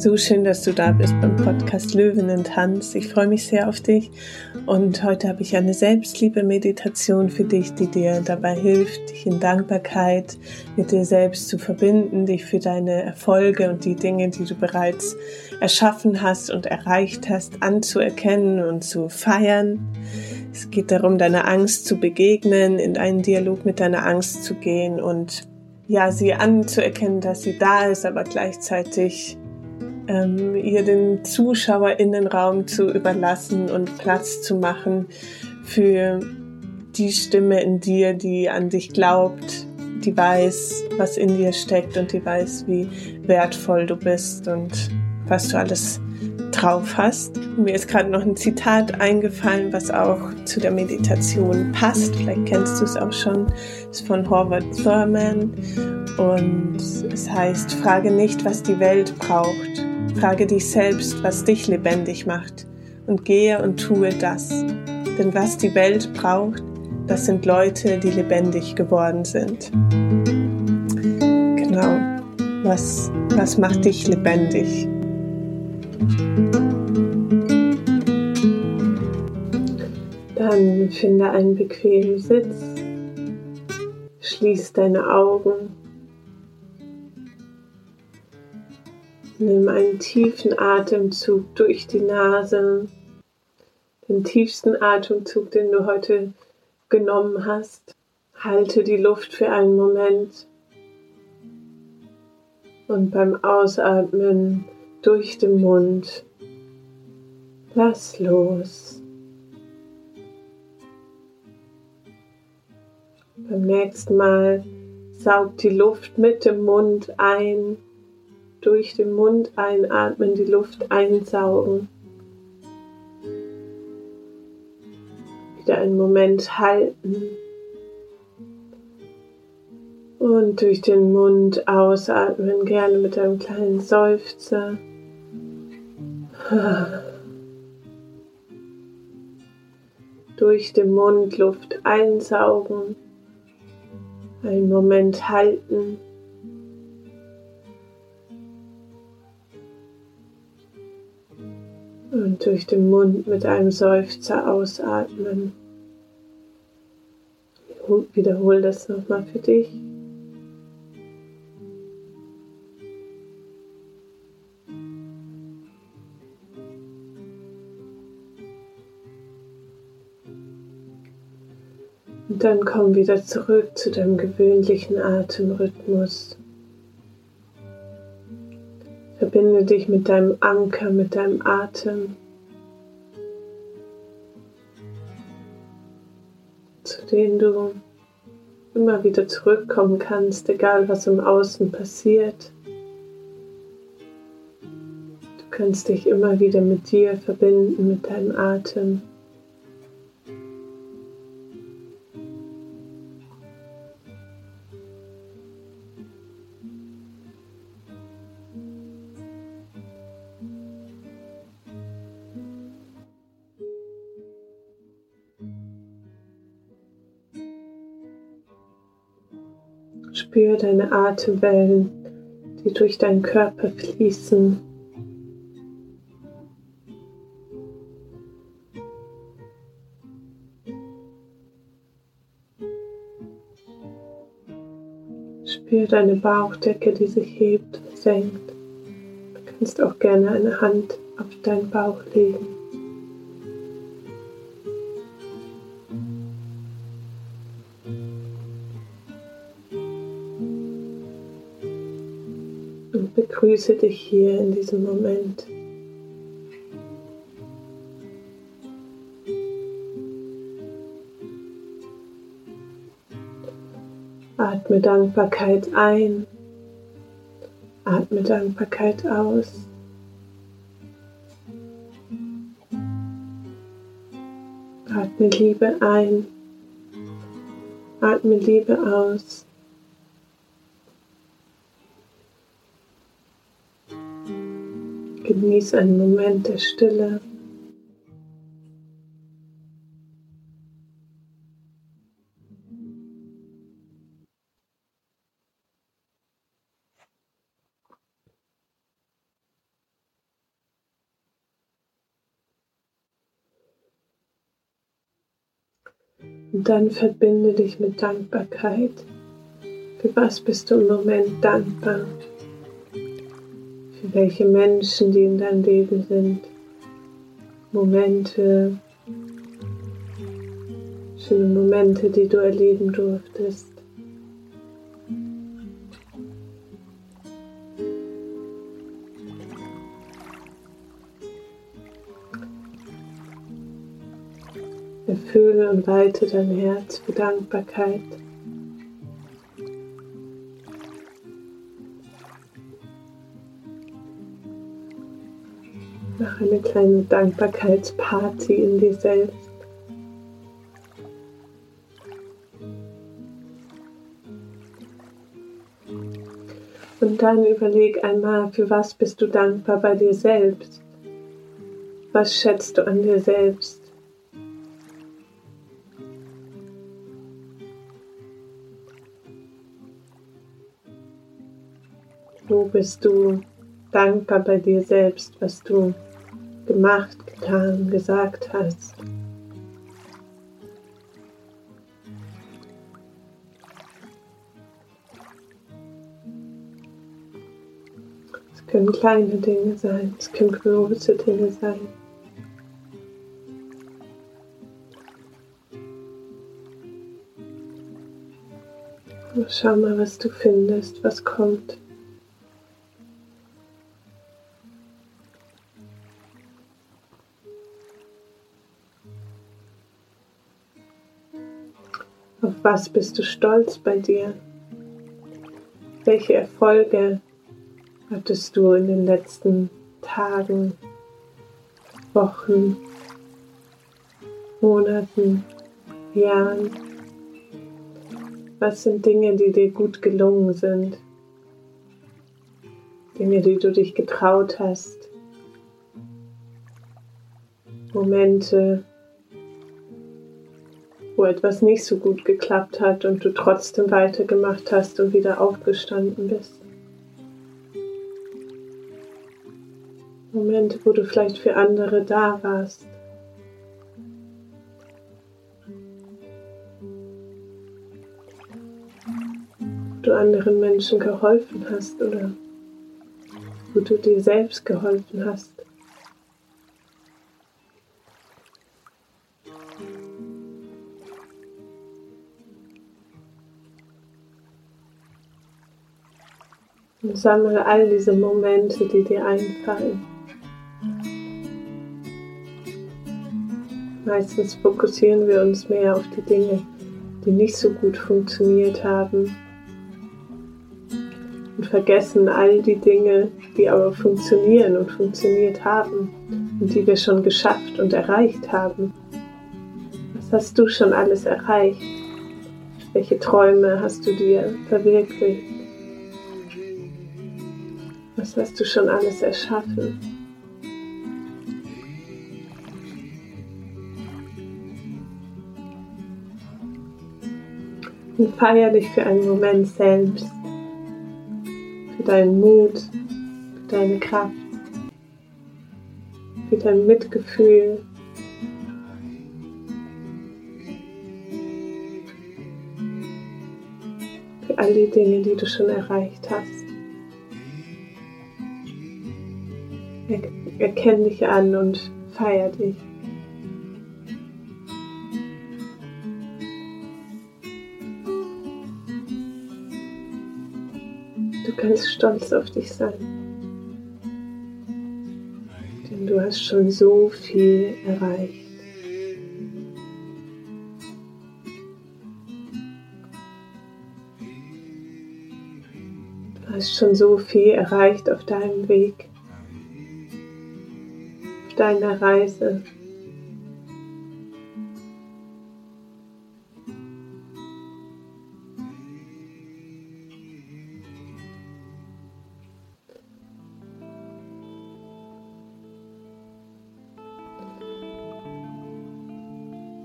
So schön, dass du da bist beim Podcast Löwen und Tanz. Ich freue mich sehr auf dich und heute habe ich eine Selbstliebe-Meditation für dich, die dir dabei hilft, dich in Dankbarkeit mit dir selbst zu verbinden, dich für deine Erfolge und die Dinge, die du bereits erschaffen hast und erreicht hast, anzuerkennen und zu feiern. Es geht darum, deiner Angst zu begegnen, in einen Dialog mit deiner Angst zu gehen und ja, sie anzuerkennen, dass sie da ist, aber gleichzeitig ähm, ihr den ZuschauerInnenraum zu überlassen und Platz zu machen für die Stimme in dir, die an dich glaubt, die weiß, was in dir steckt und die weiß, wie wertvoll du bist und was du alles drauf hast. Mir ist gerade noch ein Zitat eingefallen, was auch zu der Meditation passt. Vielleicht kennst du es auch schon. Es ist von Howard Thurman und es heißt, frage nicht, was die Welt braucht, Frage dich selbst, was dich lebendig macht und gehe und tue das. Denn was die Welt braucht, das sind Leute, die lebendig geworden sind. Genau. Was, was macht dich lebendig? Dann finde einen bequemen Sitz. Schließ deine Augen Nimm einen tiefen Atemzug durch die Nase, den tiefsten Atemzug, den du heute genommen hast. Halte die Luft für einen Moment und beim Ausatmen durch den Mund lass los. Beim nächsten Mal saug die Luft mit dem Mund ein durch den Mund einatmen, die Luft einsaugen. Wieder einen Moment halten. Und durch den Mund ausatmen, gerne mit einem kleinen Seufzer. Durch den Mund Luft einsaugen. Einen Moment halten. Und durch den Mund mit einem Seufzer ausatmen. Wiederhol das nochmal für dich. Und dann komm wieder zurück zu deinem gewöhnlichen Atemrhythmus. Verbinde dich mit deinem Anker, mit deinem Atem, zu dem du immer wieder zurückkommen kannst, egal was im Außen passiert. Du kannst dich immer wieder mit dir verbinden, mit deinem Atem. Spür deine Atemwellen, die durch deinen Körper fließen. Spür deine Bauchdecke, die sich hebt und senkt. Du kannst auch gerne eine Hand auf deinen Bauch legen. Begrüße dich hier in diesem Moment. Atme Dankbarkeit ein, atme Dankbarkeit aus. Atme Liebe ein, atme Liebe aus. Genieß einen Moment der Stille. Und dann verbinde dich mit Dankbarkeit. Für was bist du im Moment dankbar? Für welche Menschen, die in deinem Leben sind? Momente, schöne Momente, die du erleben durftest. Erfülle und weite dein Herz für Dankbarkeit. Eine kleine Dankbarkeitsparty in dir selbst. Und dann überleg einmal, für was bist du dankbar bei dir selbst? Was schätzt du an dir selbst? Wo bist du dankbar bei dir selbst, was du gemacht, getan, gesagt hast? Es können kleine Dinge sein, es können große Dinge sein. Schau mal, was du findest, was kommt. Was bist du stolz bei dir? Welche Erfolge hattest du in den letzten Tagen, Wochen, Monaten, Jahren? Was sind Dinge, die dir gut gelungen sind? Dinge, die du dich getraut hast? Momente, wo etwas nicht so gut geklappt hat und du trotzdem weitergemacht hast und wieder aufgestanden bist. Momente, wo du vielleicht für andere da warst. Wo du anderen Menschen geholfen hast oder wo du dir selbst geholfen hast. Und sammle all diese Momente, die dir einfallen. Meistens fokussieren wir uns mehr auf die Dinge, die nicht so gut funktioniert haben und vergessen all die Dinge, die aber funktionieren und funktioniert haben und die wir schon geschafft und erreicht haben. Was hast du schon alles erreicht? Welche Träume hast du dir verwirklicht? Was hast du schon alles erschaffen? Und feier dich für einen Moment selbst, für deinen Mut, für deine Kraft, für dein Mitgefühl. Für all die Dinge, die du schon erreicht hast. Erkenn dich an und feier dich. Du kannst stolz auf dich sein. Denn du hast schon so viel erreicht. Du hast schon so viel erreicht auf deinem Weg deiner Reise.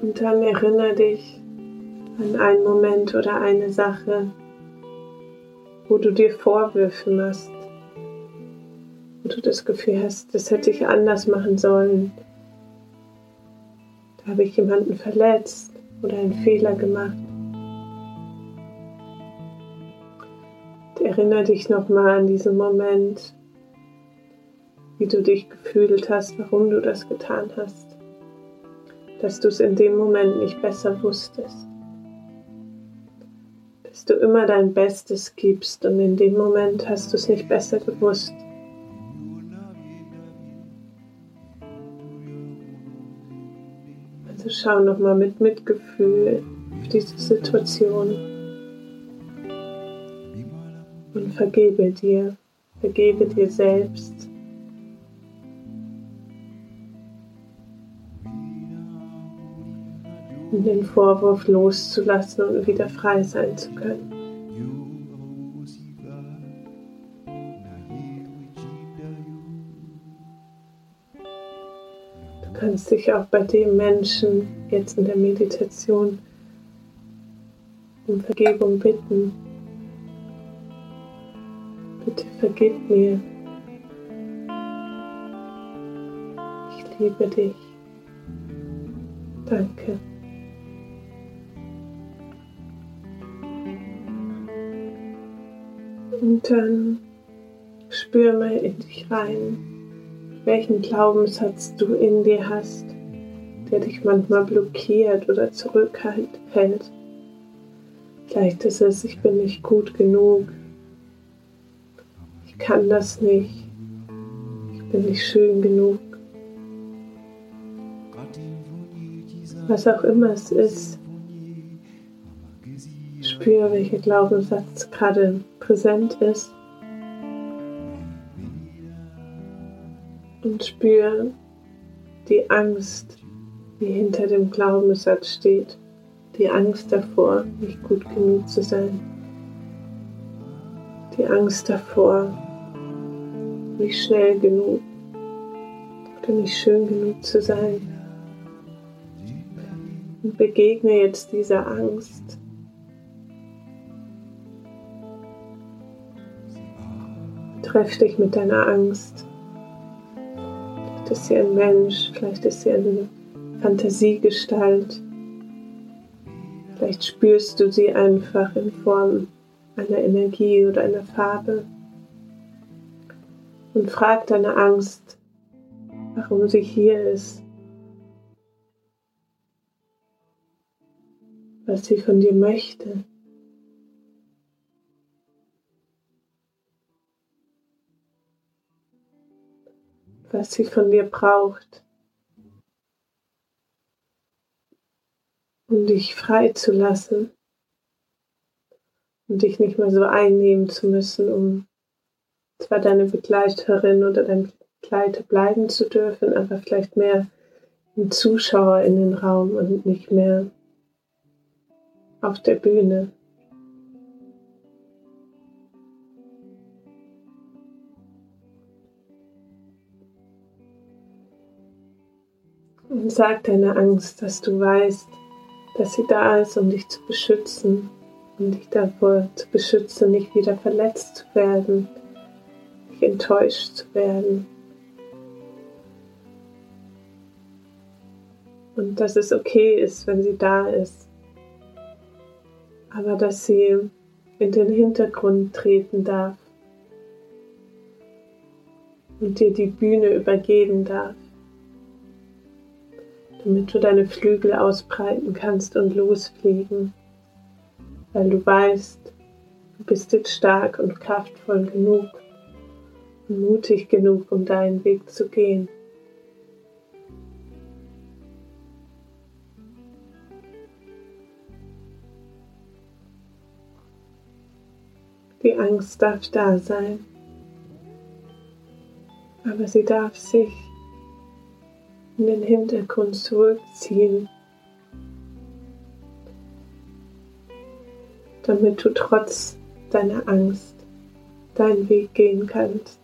Und dann erinnere dich an einen Moment oder eine Sache, wo du dir Vorwürfe machst und du das Gefühl hast, das hätte ich anders machen sollen. Da habe ich jemanden verletzt. oder einen Fehler gemacht. Erinnere dich nochmal an diesen Moment, wie du dich gefühlt hast, warum du das getan hast, dass du es in dem Moment nicht besser wusstest, dass du immer dein Bestes gibst und in dem Moment hast du es nicht besser gewusst. Schau nochmal mit Mitgefühl auf diese Situation und vergebe dir, vergebe dir selbst. Um den Vorwurf loszulassen und wieder frei sein zu können. Kannst dich auch bei dem Menschen jetzt in der Meditation um Vergebung bitten. Bitte vergib mir. Ich liebe dich. Danke. Und dann spür mal in dich rein, welchen Glaubenssatz du in dir hast, der dich manchmal blockiert oder zurückhält. Vielleicht ist es, ich bin nicht gut genug, ich kann das nicht, ich bin nicht schön genug. Was auch immer es ist, spüre, welcher Glaubenssatz gerade präsent ist. Und spüre die Angst, die hinter dem Glaubenssatz steht. Die Angst davor, nicht gut genug zu sein. Die Angst davor, nicht schnell genug oder nicht schön genug zu sein. Und begegne jetzt dieser Angst Treff dich mit deiner Angst. Ist sie ein Mensch, vielleicht ist sie eine Fantasiegestalt. Vielleicht spürst du sie einfach in Form einer Energie oder einer Farbe. Und frag deine Angst, warum sie hier ist. Was sie von dir möchte. Was sie von dir braucht, um dich frei zu lassen und dich nicht mehr so einnehmen zu müssen, um zwar deine Begleiterin oder dein Begleiter bleiben zu dürfen, aber vielleicht mehr ein Zuschauer in den Raum und nicht mehr auf der Bühne. Und sag deiner Angst, dass du weißt, dass sie da ist, um dich zu beschützen, um dich davor zu beschützen, nicht wieder verletzt zu werden, nicht enttäuscht zu werden. Und dass es okay ist, wenn sie da ist, aber dass sie in den Hintergrund treten darf und dir die Bühne übergeben darf damit du deine Flügel ausbreiten kannst und losfliegen, weil du weißt, du bist jetzt stark und kraftvoll genug und mutig genug, um deinen Weg zu gehen. Die Angst darf da sein, aber sie darf sich in den Hintergrund zurückziehen, damit du trotz deiner Angst deinen Weg gehen kannst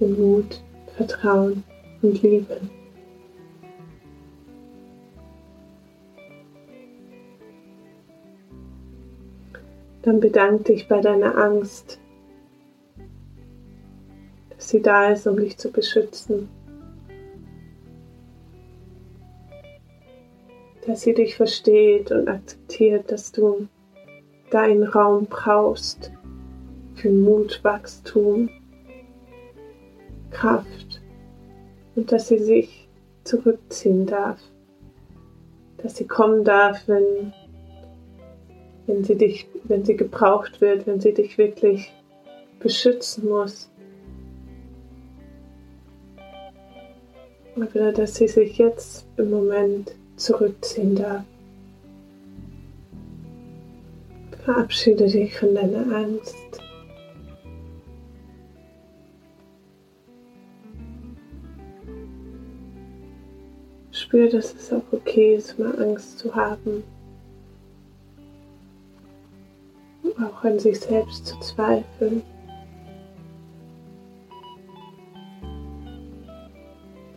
in Mut, Vertrauen und Liebe. Dann bedank dich bei deiner Angst, dass sie da ist, um dich zu beschützen. Dass sie dich versteht und akzeptiert, dass du deinen Raum brauchst für Mut, Wachstum, Kraft und dass sie sich zurückziehen darf, dass sie kommen darf, wenn, wenn sie dich, wenn sie gebraucht wird, wenn sie dich wirklich beschützen muss. Oder dass sie sich jetzt im Moment zurückziehen darf. Verabschiede dich von deiner Angst. Spür, dass es auch okay ist, mal Angst zu haben. Auch an sich selbst zu zweifeln.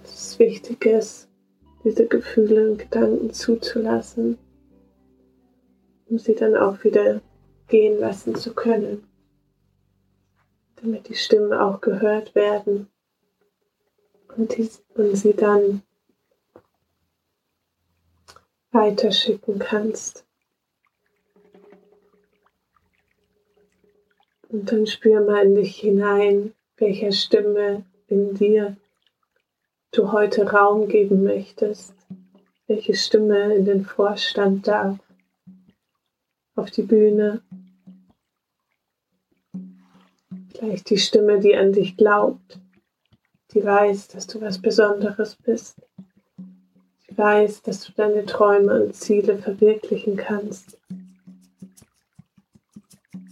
Dass es wichtig ist, diese Gefühle und Gedanken zuzulassen, um sie dann auch wieder gehen lassen zu können, damit die Stimmen auch gehört werden und, die, und sie dann weiterschicken kannst. Und dann spür mal in dich hinein, welcher Stimme in dir du heute Raum geben möchtest, welche Stimme in den Vorstand darf, auf die Bühne. Vielleicht die Stimme, die an dich glaubt, die weiß, dass du was Besonderes bist, die weiß, dass du deine Träume und Ziele verwirklichen kannst,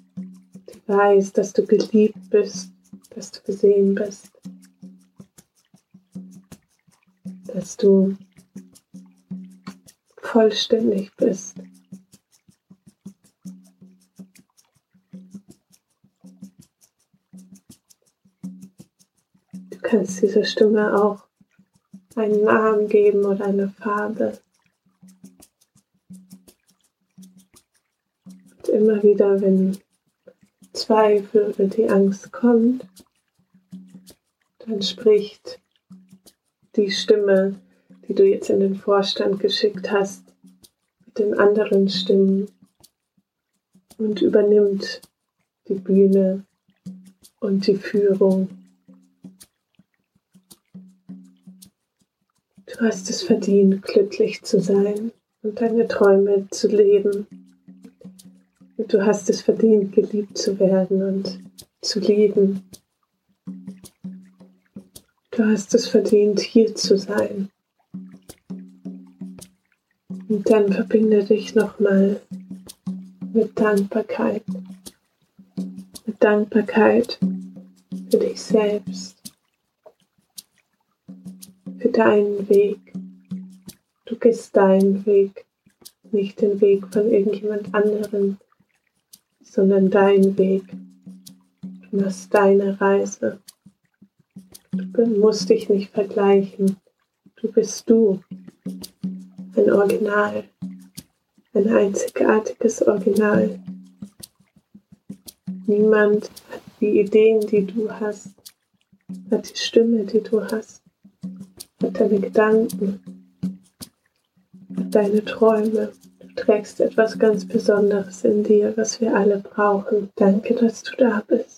die weiß, dass du geliebt bist, dass du gesehen bist. Dass du vollständig bist. Du kannst dieser Stimme auch einen Namen geben oder eine Farbe. Und immer wieder, wenn Zweifel oder die Angst kommt, dann spricht die Stimme, die du jetzt in den Vorstand geschickt hast, mit den anderen Stimmen und übernimmt die Bühne und die Führung. Du hast es verdient, glücklich zu sein und deine Träume zu leben. Und du hast es verdient, geliebt zu werden und zu lieben. Du hast es verdient, hier zu sein. Und dann verbinde dich nochmal mit Dankbarkeit. Mit Dankbarkeit für dich selbst. Für deinen Weg. Du gehst deinen Weg, nicht den Weg von irgendjemand anderem, sondern deinen Weg. Du machst deine Reise. Du musst dich nicht vergleichen. Du bist du. Ein Original. Ein einzigartiges Original. Niemand hat die Ideen, die du hast, hat die Stimme, die du hast, hat deine Gedanken, hat deine Träume. Du trägst etwas ganz Besonderes in dir, was wir alle brauchen. Danke, dass du da bist.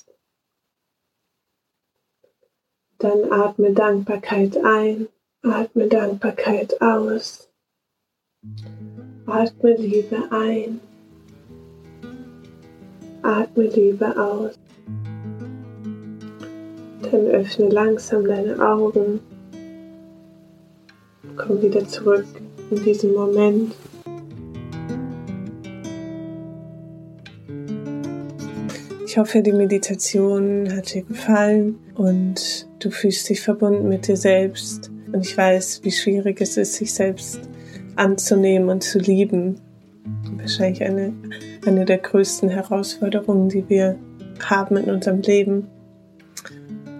Dann atme Dankbarkeit ein, atme Dankbarkeit aus. Atme Liebe ein, atme Liebe aus. Dann öffne langsam deine Augen. Komm wieder zurück in diesen Moment. Hoffe, die Meditation hat dir gefallen und du fühlst dich verbunden mit dir selbst. Und ich weiß, wie schwierig es ist, sich selbst anzunehmen und zu lieben. Wahrscheinlich eine, eine der größten Herausforderungen, die wir haben in unserem Leben.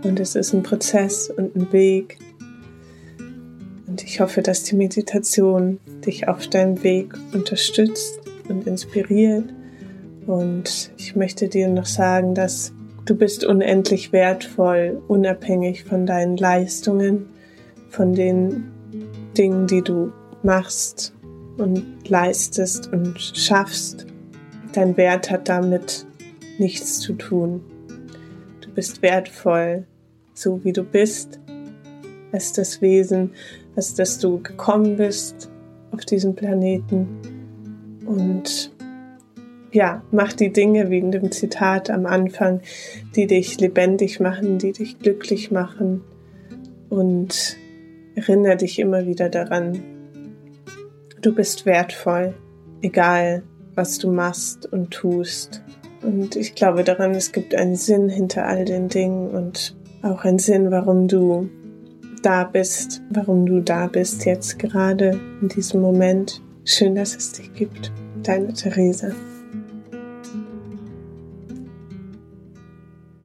Und es ist ein Prozess und ein Weg. Und ich hoffe, dass die Meditation dich auf deinem Weg unterstützt und inspiriert und ich möchte dir noch sagen, dass du bist unendlich wertvoll, unabhängig von deinen Leistungen, von den Dingen, die du machst und leistest und schaffst. Dein Wert hat damit nichts zu tun. Du bist wertvoll, so wie du bist, als das Wesen, als dass du gekommen bist auf diesem Planeten. Und ja, mach die Dinge wegen dem Zitat am Anfang, die dich lebendig machen, die dich glücklich machen und erinnere dich immer wieder daran, du bist wertvoll, egal was du machst und tust. Und ich glaube daran, es gibt einen Sinn hinter all den Dingen und auch einen Sinn, warum du da bist, warum du da bist jetzt gerade in diesem Moment. Schön, dass es dich gibt. Deine Theresa.